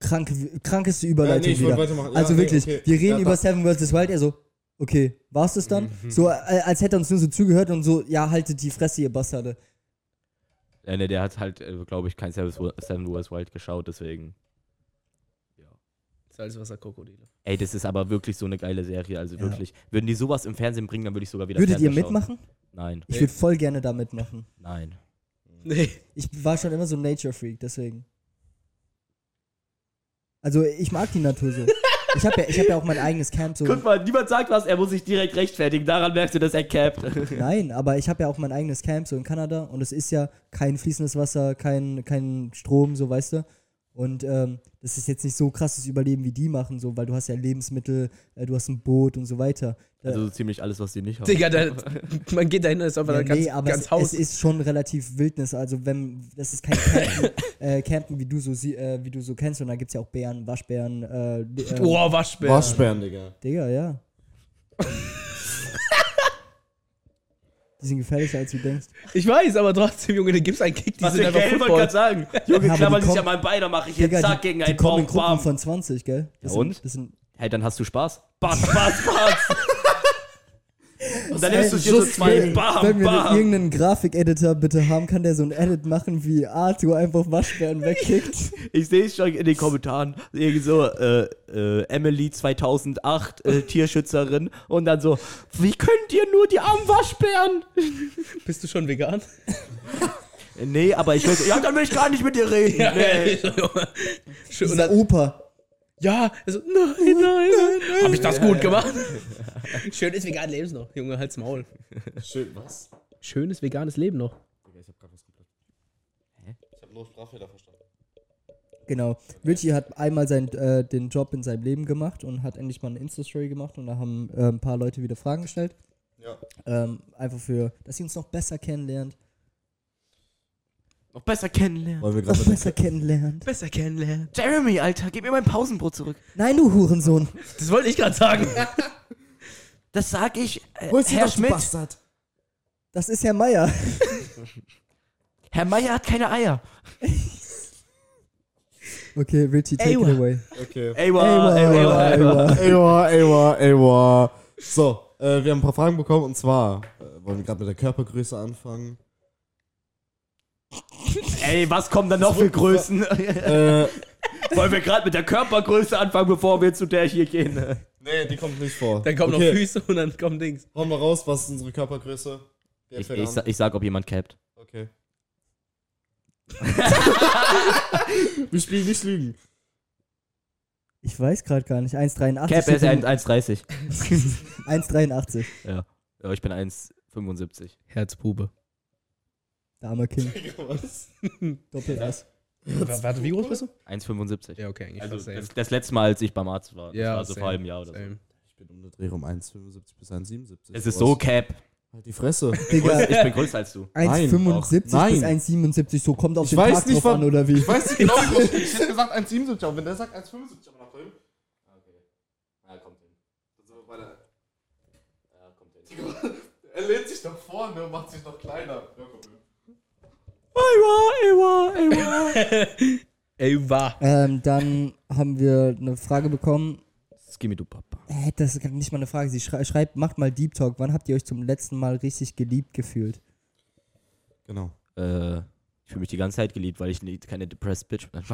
Kranke, krankeste Überleitung ich wollte wieder. weitermachen. Ja, Also nee, wirklich, okay. wir reden Ja, über Seven vs. Wild, er so, okay, war's das dann? Mhm. So, äh, als hätte er uns nur so zugehört und so, ja, haltet die Fresse, ihr Bastarde. Ja, ne, der hat halt, äh, glaube ich, kein Seven Wars Wild geschaut, deswegen. Salzwasser-Krokodile. Ey, das ist aber wirklich so eine geile Serie, also Ja. wirklich. Würden die sowas im Fernsehen bringen, dann würde ich sogar wieder Würdet ihr Fernseher schauen. Nein, Ich würde voll gerne da mitmachen. nein. Nee. Ich war schon immer so ein Nature-Freak, deswegen. Also, ich mag die Natur so. Ich habe ja, ich hab ja auch mein eigenes Camp so. Guck mal, niemand sagt was, er muss sich direkt rechtfertigen. Daran merkst du, dass er capt. Nein, aber ich habe ja auch mein eigenes Camp so in Kanada und es ist ja kein fließendes Wasser, kein, kein Strom, so weißt du. Und ähm, das ist jetzt nicht so krasses Überleben, wie die machen, so, weil du hast ja Lebensmittel, äh, du hast ein Boot und so weiter. Äh, Also so ziemlich alles, was die nicht haben. Digga, da, man geht dahin, ist einfach ja, da ganz, nee, aber ganz es, Haus. es ist schon relativ Wildnis. Also wenn das ist kein Campen, äh, Campen wie du so äh, wie du so kennst, und da gibt es ja auch Bären, Waschbären, äh, äh, Boah, Waschbär. Waschbären, Digga. Digga, ja. Die sind gefährlicher, als du denkst. Ich weiß, aber trotzdem, Junge, da gibt's einen Kick, die was sind einfach Geld wollte Football. gerade sagen. Junge, Ja, klammern die sich an meinem Bein, dann mache ich jetzt zack die, gegen die einen kommen in Baum. Gruppen von 20, gell? Das Ja, sind, und? Das sind, Hey, dann hast du Spaß. Spaß, Spaß, Spaß. Und dann nimmst du dir so zwei. wenn- Bam, Wenn wir bam. irgendeinen Grafikeditor bitte haben, kann der so ein Edit machen, wie Arthur einfach Waschbären wegkickt. Ich sehe es schon in den Kommentaren. Irgendwie so, äh, äh, Emily 2008, äh, Tierschützerin. Und dann so, wie könnt ihr nur die armen Waschbären? Bist du schon vegan? Äh, Nee, aber ich will, ja, dann will ich gar nicht mit dir reden. nee. Schön, und dann, Opa. ja, also, nein, nein, nein. Hab ich das gut gemacht? Schönes veganes Leben noch. Junge, halt's Maul. Schön, was? Schönes veganes Leben noch. Ich hab grad was komplett. Ich hab nur Sprachfehler verstanden. Genau. Richie hat einmal sein, äh, den Job in seinem Leben gemacht und hat endlich mal eine Insta-Story gemacht und da haben äh, ein paar Leute wieder Fragen gestellt. Ja. Ähm, einfach für, dass sie uns noch besser kennenlernt. Noch besser kennenlernen. Wollen wir Noch gerade besser kennenlernt. Besser kennenlernen. Jeremy, Alter, gib mir mein Pausenbrot zurück. Nein, du Hurensohn. Das wollte ich gerade sagen. Das sag ich, äh, Holst Herr doch, Schmidt. Bastard. Das ist Herr Meier. Herr Meier hat keine Eier. Okay, Richie, take Ewa. it away. Okay. Ewa, Ewa, ewa, ewa, ewa. Ewa, ewa, ewa. So, äh, wir haben ein paar Fragen bekommen und zwar äh, wollen wir gerade mit der Körpergröße anfangen. Ey, was kommen da noch für Größen? äh, Wollen wir gerade mit der Körpergröße anfangen, bevor wir zu der hier gehen? Nee, die kommt nicht vor. Dann kommen okay. noch Füße und dann kommen Dings. Hauen wir raus, was ist unsere Körpergröße? Wer Ich, ich, sa- ich sag, ob jemand capt. Okay. wir spielen nicht lügen. Ich weiß gerade gar nicht. 1,83. Cap ist steht 1,30. 1,83. Ja. ja, ich bin 1,75. Herzbube. Dame King. Was? Doppel S. Warte, wie groß bist du? 1,75. Ja, okay, eigentlich Also das, das letzte Mal, als ich beim Arzt war. Das ja, war so same, vor einem Jahr oder so. same. Ich bin um den Dreh um 1,75 bis 1,77. Es ist so Cap. Halt die Fresse. Digga, Ich bin größer als du. 1,75 bis Nein. 1,77. So kommt auf Ich den weiß Tag nicht, drauf an, oder wie? Ich weiß nicht genau, wie groß ich hätte gesagt 1,77, aber wenn der sagt 1,75 am April. Okay. Ja, kommt hin. Er lehnt sich nach vorne und macht sich noch kleiner. Ja, komm hin. Ey, war. Ähm, dann haben wir eine Frage bekommen. Skimmy du Papa. Äh, das ist nicht mal eine Frage. Sie schrei schreibt, macht mal Deep Talk. Wann habt ihr euch zum letzten Mal richtig geliebt gefühlt? Genau. Äh, ich fühle mich die ganze Zeit geliebt, weil ich keine depressed Bitch bin.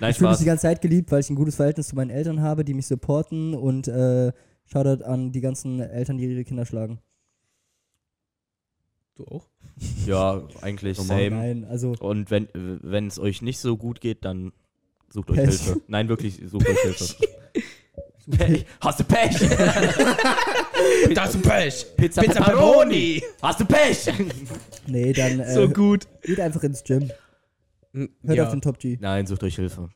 Nein, Ich fühle mich die ganze Zeit geliebt, weil ich ein gutes Verhältnis zu meinen Eltern habe, die mich supporten und äh, Shoutout an die ganzen Eltern, die ihre Kinder schlagen. Du auch? Ja, eigentlich Normal. same. Nein, also Und wenn wenn es euch nicht so gut geht, dann sucht euch Pech. Hilfe. Nein, wirklich, sucht euch Hilfe. Pech. Pech. Hast du Pech? Das ist Pech. Pizza, Pizza Pepperoni. Pepperoni. Hast du Pech? nee, dann äh, So gut. geht einfach ins Gym. Hm, Hört Ja. auf den Top G. Nein, sucht euch Hilfe.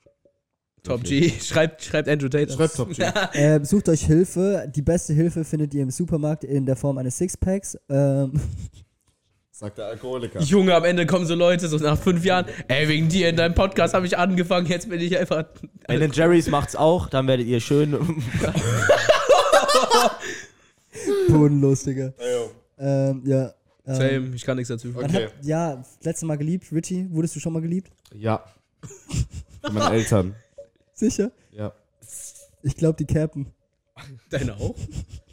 Top G. Schreibt, schreibt Andrew Tate. Schreibt Top G. Ähm, sucht euch Hilfe. Die beste Hilfe findet ihr im Supermarkt in der Form eines Sixpacks. Ähm, Sagt der Alkoholiker. Junge, am Ende kommen so Leute, so nach fünf Jahren, ey, wegen dir in deinem Podcast habe ich angefangen, jetzt bin ich einfach. Wenn den Jerry's macht's auch, dann werdet ihr schön. bodenlos, Digga. Ähm, ja. Ähm, Same, ich kann nichts dazu. Okay. hat, ja, letztes Mal geliebt. Richie, wurdest du schon mal geliebt? Ja. Von meinen Eltern. Sicher? Ja. Ich glaube, die cappen. Deine auch?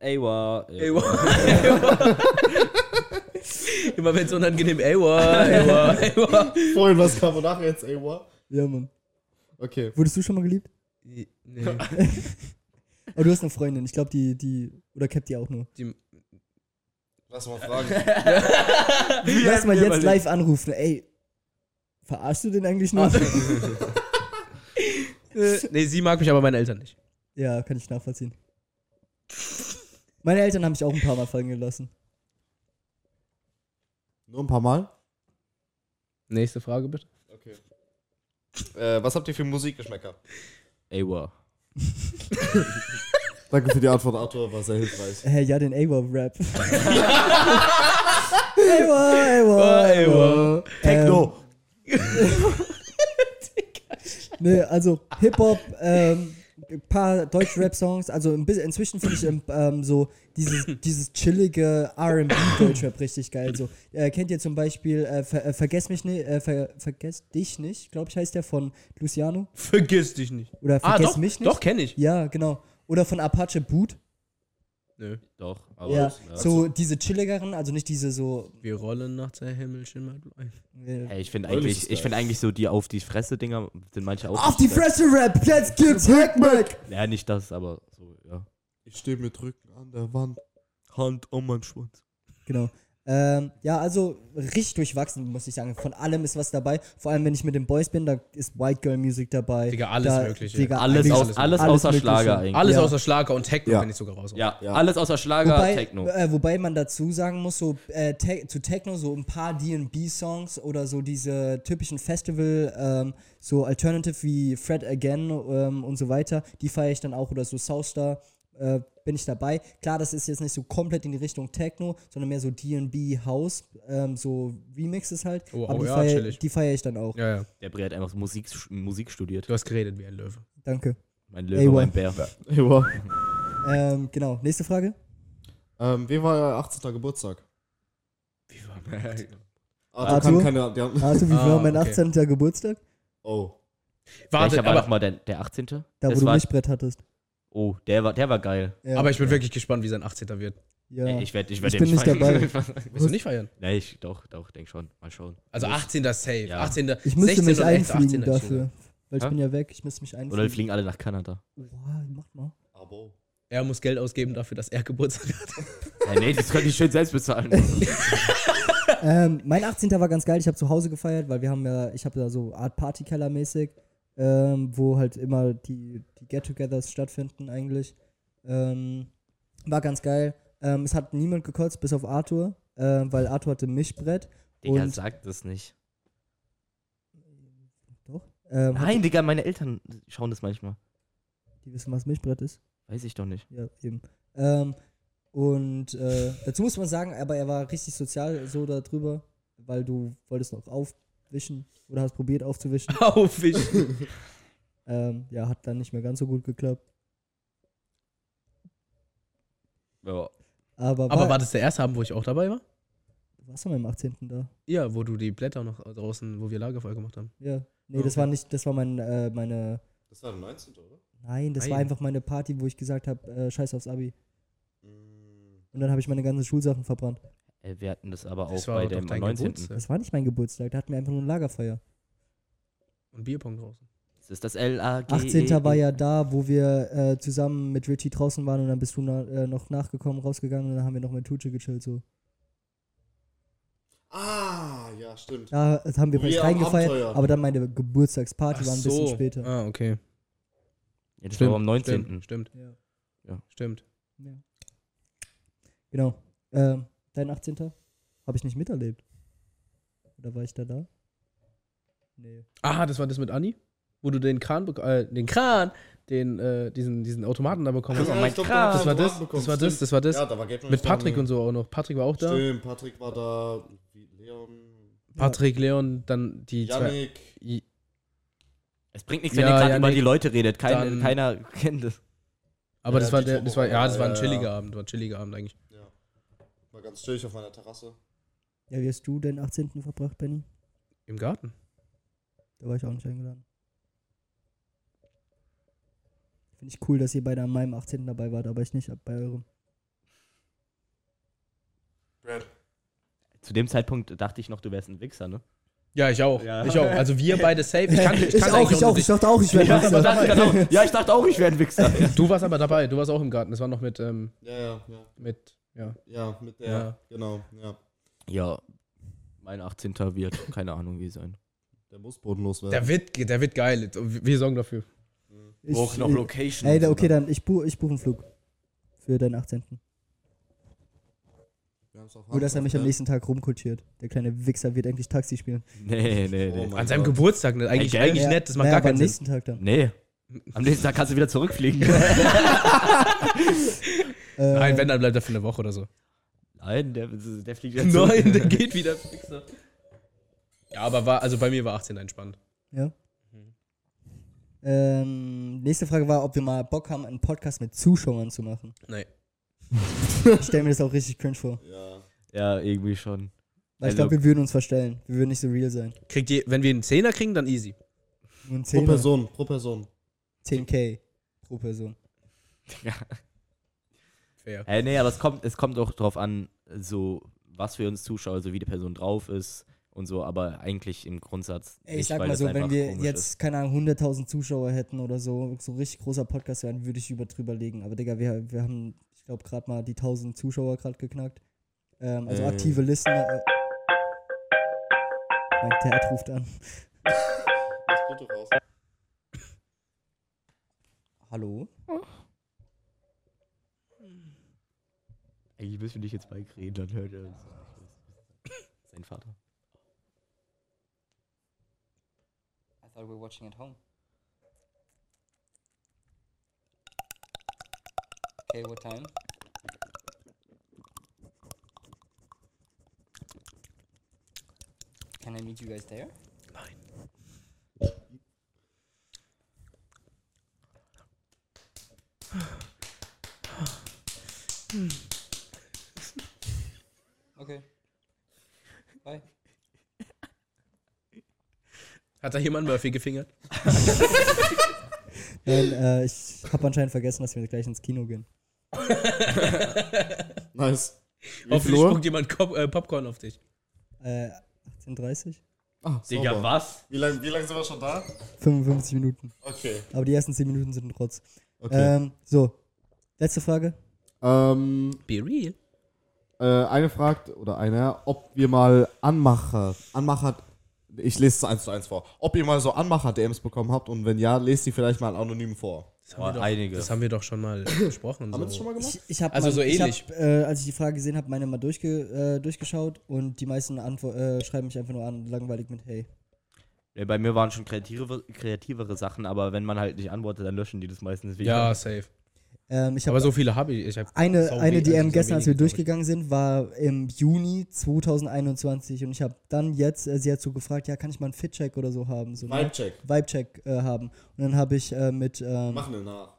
Ewa. Ey, wow. Immer wenn es unangenehm, wow, ey, wow. Vorhin was kam und nachher jetzt, ey, what? Ja, Mann. Okay. Wurdest du schon mal geliebt? Nee, Aber du hast eine Freundin. Ich glaube, die, die, oder cappt die auch nur. die, Lass mal fragen. Lass mal jetzt live anrufen. Ey, verarschst du den eigentlich äh, nee, sie mag mich, aber meine Eltern nicht. ja, kann ich nachvollziehen. Meine Eltern haben mich auch ein paar Mal fallen gelassen. Nur ein paar Mal? Nächste Frage bitte. Okay. Äh, was habt ihr für Musikgeschmäcker? Ewa. Danke für die Antwort, Arthur, war sehr hilfreich. Hä, ja, den AWA-Rap. AWA, AWA, AWA. Techno. Nee, also Hip-Hop, ähm, ein paar Deutsch-Rap-Songs, also ein bisschen, inzwischen finde ich ähm, ähm, so dieses, dieses chillige R&B-Deutschrap richtig geil. So, äh, kennt ihr zum Beispiel äh, Ver, äh, Vergess mich nicht, äh, Ver, Vergess dich nicht, glaube ich heißt der, von Luciano. Vergiss dich nicht. Oder Ah, Vergess doch, mich nicht. doch, kenne ich. Ja, genau. Oder von Apache Boot. Nö. Doch, aber. Ja, ja. so diese chilligeren, also nicht diese so. Wir rollen nach der Himmel schimmert Hey, ich finde eigentlich, ich finde eigentlich so die auf die Fresse Dinger sind manche auch. auf die. Fresse Rap, jetzt gibt's Hackmack! Ja, nicht das, aber so, ja. Ich stehe mit Rücken an der Wand. Hand um meinen Schwanz. Genau. Ähm, ja, also richtig durchwachsen, muss ich sagen. Von allem ist was dabei. Vor allem, wenn ich mit den Boys bin, da ist White Girl Music dabei. Digga, alles da, Mögliche. Digga, Alles, aus, alles, alles außer Mögliche. Schlager eigentlich. Alles Ja. außer Schlager und Techno Ja. bin ich sogar raus. Ja, Ja. alles außer Schlager, Wobei, Techno. äh, wobei man dazu sagen muss, so äh, te zu Techno so ein paar D&B-Songs oder so diese typischen Festival, ähm, so Alternative wie Fred Again ähm, und so weiter, die feiere ich dann auch oder so Southstar äh, bin ich dabei. Klar, das ist jetzt nicht so komplett in die Richtung Techno, sondern mehr so D&B House, ähm, so Remixes halt. Oh, aber oh, die ja, feiere die feier ich dann auch. Ja, ja. Der Bre hat einfach Musik, Musik studiert. Du hast geredet wie ein Löwe. Danke. Mein Löwe, Ey, mein Bär. Ja. Ähm, genau, nächste Frage. Ähm, wie war euer 18. Geburtstag? Wie war Arthur, Arthur? kann keine. Arthur, wie Ah, war mein okay. 18. Geburtstag? oh. Warte, Welcher war aber, nochmal der, der 18.? Da, das wo du war, Mischbrett hattest. Oh, der war, der war geil. Ja. aber ich bin wirklich gespannt, wie sein 18. wird. ja. Ey, Ich werde ich werd Ich den bin nicht feiern. Willst du nicht feiern? nee, ich, doch, doch, denk schon. Mal schauen. Also 18. Safe. Ja. 18. Ich müsste 16 mich einfliegen 18 ist dafür. Weil ich Hä? bin ja weg, ich müsste mich einfliegen. Oder wir fliegen alle nach Kanada. Boah, mach mal. Abo. Er muss Geld ausgeben dafür, dass er Geburtstag hat. Hey, nee, das könnte ich schön selbst bezahlen. ähm, mein 18. war ganz geil, ich habe zu Hause gefeiert, weil wir haben ja, ich habe da so Art Partykeller mäßig, ähm, wo halt immer die, die Get-Togethers stattfinden eigentlich. Ähm, war ganz geil. Ähm, es hat niemand gekotzt, bis auf Arthur, äh, weil Arthur hatte Mischbrett. Digga, Und- sag das nicht. Doch. Ähm, Nein, Digga, meine Eltern schauen das manchmal. Die wissen, was Mischbrett ist. Weiß ich doch nicht. Ja, eben. Ähm, und äh, dazu muss man sagen, aber er war richtig sozial so darüber, weil du wolltest noch aufwischen oder hast probiert aufzuwischen. Aufwischen. ähm, ja, hat dann nicht mehr ganz so gut geklappt. Ja. Aber, Aber war das der erste Abend, wo ich auch dabei war? warst du am 18. da? Ja, wo du die Blätter noch draußen, wo wir Lagerfeuer gemacht haben. Ja. Nee, das Okay. war nicht, das war mein, äh, meine, Das war der 19. oder? nein, das war Nein. einfach meine Party, wo ich gesagt habe, äh, scheiß aufs Abi. Mm. Und dann habe ich meine ganzen Schulsachen verbrannt. Äh, wir hatten das aber auch Das bei dem dein 19. Geburtstag. Das war nicht mein Geburtstag, da hatten wir einfach nur ein Lagerfeuer. Und Bierpong draußen. Das ist das LAG. 18. war ja da, wo wir äh, zusammen mit Richie draußen waren und dann bist du na, äh, noch nachgekommen, rausgegangen und dann haben wir noch mit Tucci gechillt so. Ah, ja, stimmt. Da haben wir vielleicht reingefeiert, Abenteuer. aber dann meine Geburtstagsparty Ach war ein bisschen so. später. Ah, okay. Ja, das war am 19. Stimmt, stimmt, Ja. stimmt. Ja. Genau. Ähm, dein 18. Habe ich nicht miterlebt. Oder war ich da da? Nee. Ah, das war das mit Anni? Wo du den Kran, bek- äh, den Kran, den, äh, diesen, diesen Automaten da bekommen hast. Ja, mein hat Das war das, das war das, das war das. Ja, da war Mit Patrick und so auch noch. Patrick war auch da. Stimmt, Patrick war da. Leon. Patrick, Leon, dann die zwei. Yannick. I- Es bringt nichts, Ja, wenn ihr gerade ja, über die Leute redet. Kein, Dann- keiner kennt es. Aber Ja, das war der, das war, ja, das war ein ja, chilliger ja. Abend, war ein chilliger Abend eigentlich. War ganz chillig auf meiner Terrasse. Ja, wie hast du den 18. verbracht, Benny? Im Garten. Da war ich auch nicht eingeladen. Finde ich cool, dass ihr beide an meinem 18. dabei wart, aber ich nicht bei eurem. Brad. Zu dem Zeitpunkt dachte ich noch, du wärst ein Wichser, ne? Ja, ich auch. Ja. Ich auch. Also wir beide safe. Ich, kann, ich, ich kann auch, ich auch. Ich dachte auch, ich wäre ja, dann auch, ja, ich dachte auch, ich wäre ein Wichser. Du warst aber dabei. Du warst auch im Garten. Das war noch mit, ähm, Ja, ja, ja. mit, ja. Ja, mit der. Ja. Genau, ja. Ja, mein 18. wird, keine Ahnung wie sein. Der muss bodenlos werden. Der wird, der wird geil. Wir sorgen dafür. Ich, Auch noch Location. Ey, okay, dann ich buche ich buch einen Flug. Für deinen 18. Wir haben's auf Nur, dass er mich am nächsten Tag rumkultiert. Der kleine Wichser wird endlich Taxi spielen. Nee, nee, Oh nee. mein An seinem Gott. Geburtstag, ne? Eigentlich, Ey, eigentlich ja. nett. Das macht naja, gar am keinen Sinn. nächsten Tag dann. Nee. Am nächsten Tag kannst du wieder zurückfliegen. Äh, Nein, wenn, dann bleibt er für eine Woche oder so. Nein, der, der fliegt jetzt. Nein, der geht wieder. Fixer. Ja, aber war, also bei mir war 18 entspannt. Ja. Ähm, nächste Frage war, ob wir mal Bock haben, einen Podcast mit Zuschauern zu machen. Nein. Ich stelle mir das auch richtig cringe vor. Ja. Ja, irgendwie schon. Weil ich Also- glaube, wir würden uns verstellen. Wir würden nicht so real sein. Kriegt ihr, wenn wir einen Zehner kriegen, dann easy. Pro 10 Person, pro Person. 10k pro Person. Ja. Fair. Äh, nee, aber es kommt, es kommt auch drauf an, so was für uns Zuschauer, so wie die Person drauf ist und so, aber eigentlich im Grundsatz. Ey, ich nicht, sag weil mal so, wenn wir jetzt, Ist. keine Ahnung, 100.000 Zuschauer hätten oder so, so richtig großer Podcast wären, würde ich über drüber legen. Aber Digga, wir, wir haben, ich glaube, gerade mal die 1000 Zuschauer gerade geknackt. Ähm, also Äh. aktive Listen. Äh, mein Dad ruft an. Das Foto raus. Hallo? Eigentlich müssen wir dich jetzt beikreden, dann hört er uns. Sein Vater. I thought we were watching at home. Okay, what time? Can I meet you guys there? Okay. Bye. Hat da jemand Murphy gefingert? Nein, äh, ich habe anscheinend vergessen, dass wir gleich ins Kino gehen. Nice. Wie Hoffentlich spuckt jemand Kop äh, Popcorn auf dich. Äh, 18.30 Ah, Digga, sauber. was? Wie lange wie lang sind wir schon da? 55 Minuten. Okay. Aber die ersten 10 Minuten sind ein Rotz. Okay. Ähm, so. Letzte Frage. Ähm, Be real. Äh, eine fragt, oder einer, ob wir mal Anmacher, Anmacher, ich lese es eins zu eins vor, ob ihr mal so Anmacher-DMs bekommen habt und wenn ja, lest die vielleicht mal anonym vor. Das haben, wir doch, einige. das haben wir doch schon mal besprochen. Haben wir das schon mal gemacht? Ich, ich hab Also mal, so ich ähnlich. Hab, äh, als ich die Frage gesehen habe, meine mal durchge, äh, durchgeschaut und die meisten Antwo äh, schreiben mich einfach nur an, langweilig mit Hey. Ja, bei mir waren schon kreative, kreativere Sachen, aber wenn man halt nicht antwortet, dann löschen die das meistens wieder. Ja, safe. Ähm, ich Aber so viele habe ich. ich hab eine, eine DM also gestern, als wir durchgegangen sind, war im Juni 2021 und ich habe dann jetzt, äh, sie hat so gefragt, ja, kann ich mal einen Fit-Check oder so haben? So, ne? Vibe-Check. Vibe-Check äh, haben. Und dann habe ich äh, mit, ähm, Machen wir nach.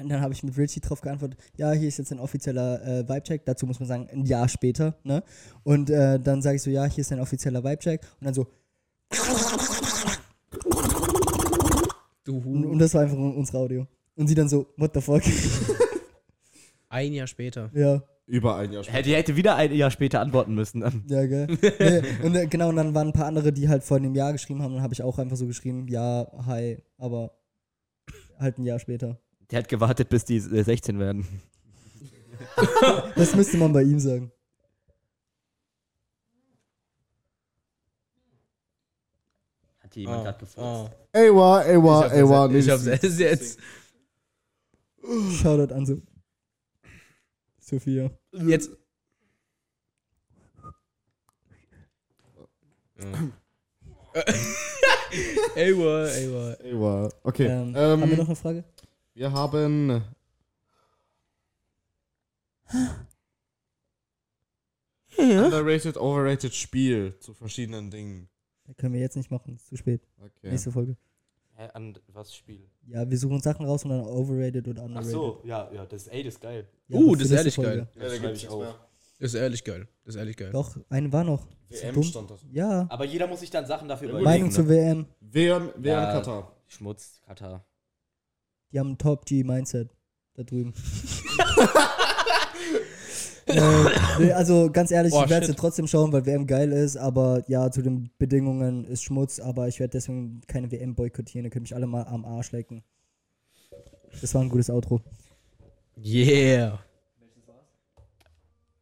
Und dann habe ich mit Richie drauf geantwortet, ja, hier ist jetzt ein offizieller äh, Vibe-Check. Dazu muss man sagen, ein Jahr später, ne? Und äh, dann sage ich so, ja, hier ist ein offizieller Vibe-Check. Und dann so, Du und, und das war einfach unsere Audio. Und sie dann so, what the fuck? Ein Jahr später. ja, Über ein Jahr später. Hätte, hätte wieder ein Jahr später antworten müssen. Dann. ja, geil. nee, und äh, genau, und dann waren ein paar andere, die halt vor einem Jahr geschrieben haben. Dann habe ich auch einfach so geschrieben, ja, hi, aber halt ein Jahr später. Der hat gewartet, bis die äh, 16 werden. Das müsste man bei ihm sagen. Hat hier jemand Oh, gerade gefragt. oh. Ewa, Ewa, Ich Ewa. hab's, nee, ich hab's erst jetzt. Shoutout an so. Sophia. Jetzt. Ewa, ewa. Ewa. Okay. Ähm, Ähm, haben wir noch eine Frage? Wir haben. Underrated, overrated Spiel zu verschiedenen Dingen. Können wir jetzt nicht machen, ist zu spät. Okay. Nächste Folge. Hä, an was Spiel? Ja, wir suchen Sachen raus und dann overrated oder Ach underrated. so, ja, ja, das, ey, das ist geil. Ja, Uh, das ist ehrlich Folge. geil. Ja, da schreibe gibt's ich auch. mehr. Das ist ehrlich geil. Das ist ehrlich geil. Doch, eine war noch. Ist WM stand das. Ja. Aber jeder muss sich dann Sachen dafür überlegen. Meinung ne? zur WM. WM, WM Ja. Katar. Schmutz, Katar. Die haben ein Top-G-Mindset da drüben. äh, nee, also ganz ehrlich, Oh, ich werde sie trotzdem schauen, weil WM geil ist, aber ja, zu den Bedingungen ist Schmutz, aber ich werde deswegen keine WM boykottieren, ihr könnt mich alle mal am Arsch lecken. Das war ein gutes Outro. Yeah.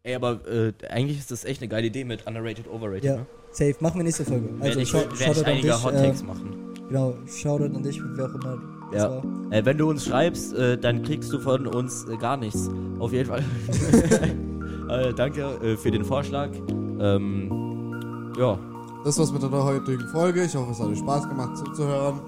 Ey, aber äh, eigentlich ist das echt eine geile Idee mit Underrated, Overrated, Ja, ne? safe. Machen wir nächste Folge. Also, Werde ich, schau, werd ich einige dich. Hot Äh, Takes machen. genau, Shoutout an dich, wer auch immer Ja. Äh, wenn du uns schreibst, äh, dann kriegst du von uns äh, gar nichts. Auf jeden Fall. äh, danke äh, für den Vorschlag. Ähm, ja. Das war's mit der heutigen Folge. Ich hoffe, es hat euch Spaß gemacht zuzuhören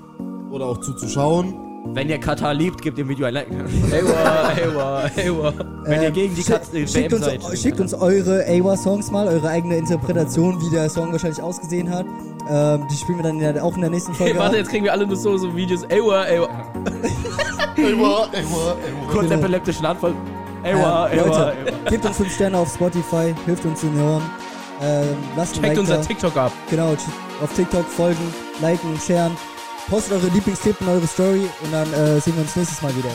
oder auch zuzuschauen. Wenn ihr Katar liebt, gebt dem Video ein Like. Ewa, ewa, ewa. Wenn ihr Ähm, gegen die schick- Kat- äh, schickt, uns, seid. schickt uns eure AWA-Songs mal, eure eigene Interpretation, wie der Song wahrscheinlich ausgesehen hat. Ähm, die spielen wir dann ja auch in der nächsten Folge. Hey, warte, jetzt kriegen wir alle nur so, so Videos. Ewa, ewa. Ewa, Ewa, Ewa. Kurz epileptischen Anfall. Ewa, Ähm, ewa, Leute, ewa. Gebt uns 5 Sterne auf Spotify, hilft uns in den Ohren. Ähm, lasst Checkt Like unser da. TikTok ab. Genau, auf TikTok folgen, liken, sharen. Postet eure Lieblingstipp in eure Story und dann äh, sehen wir uns nächstes Mal wieder.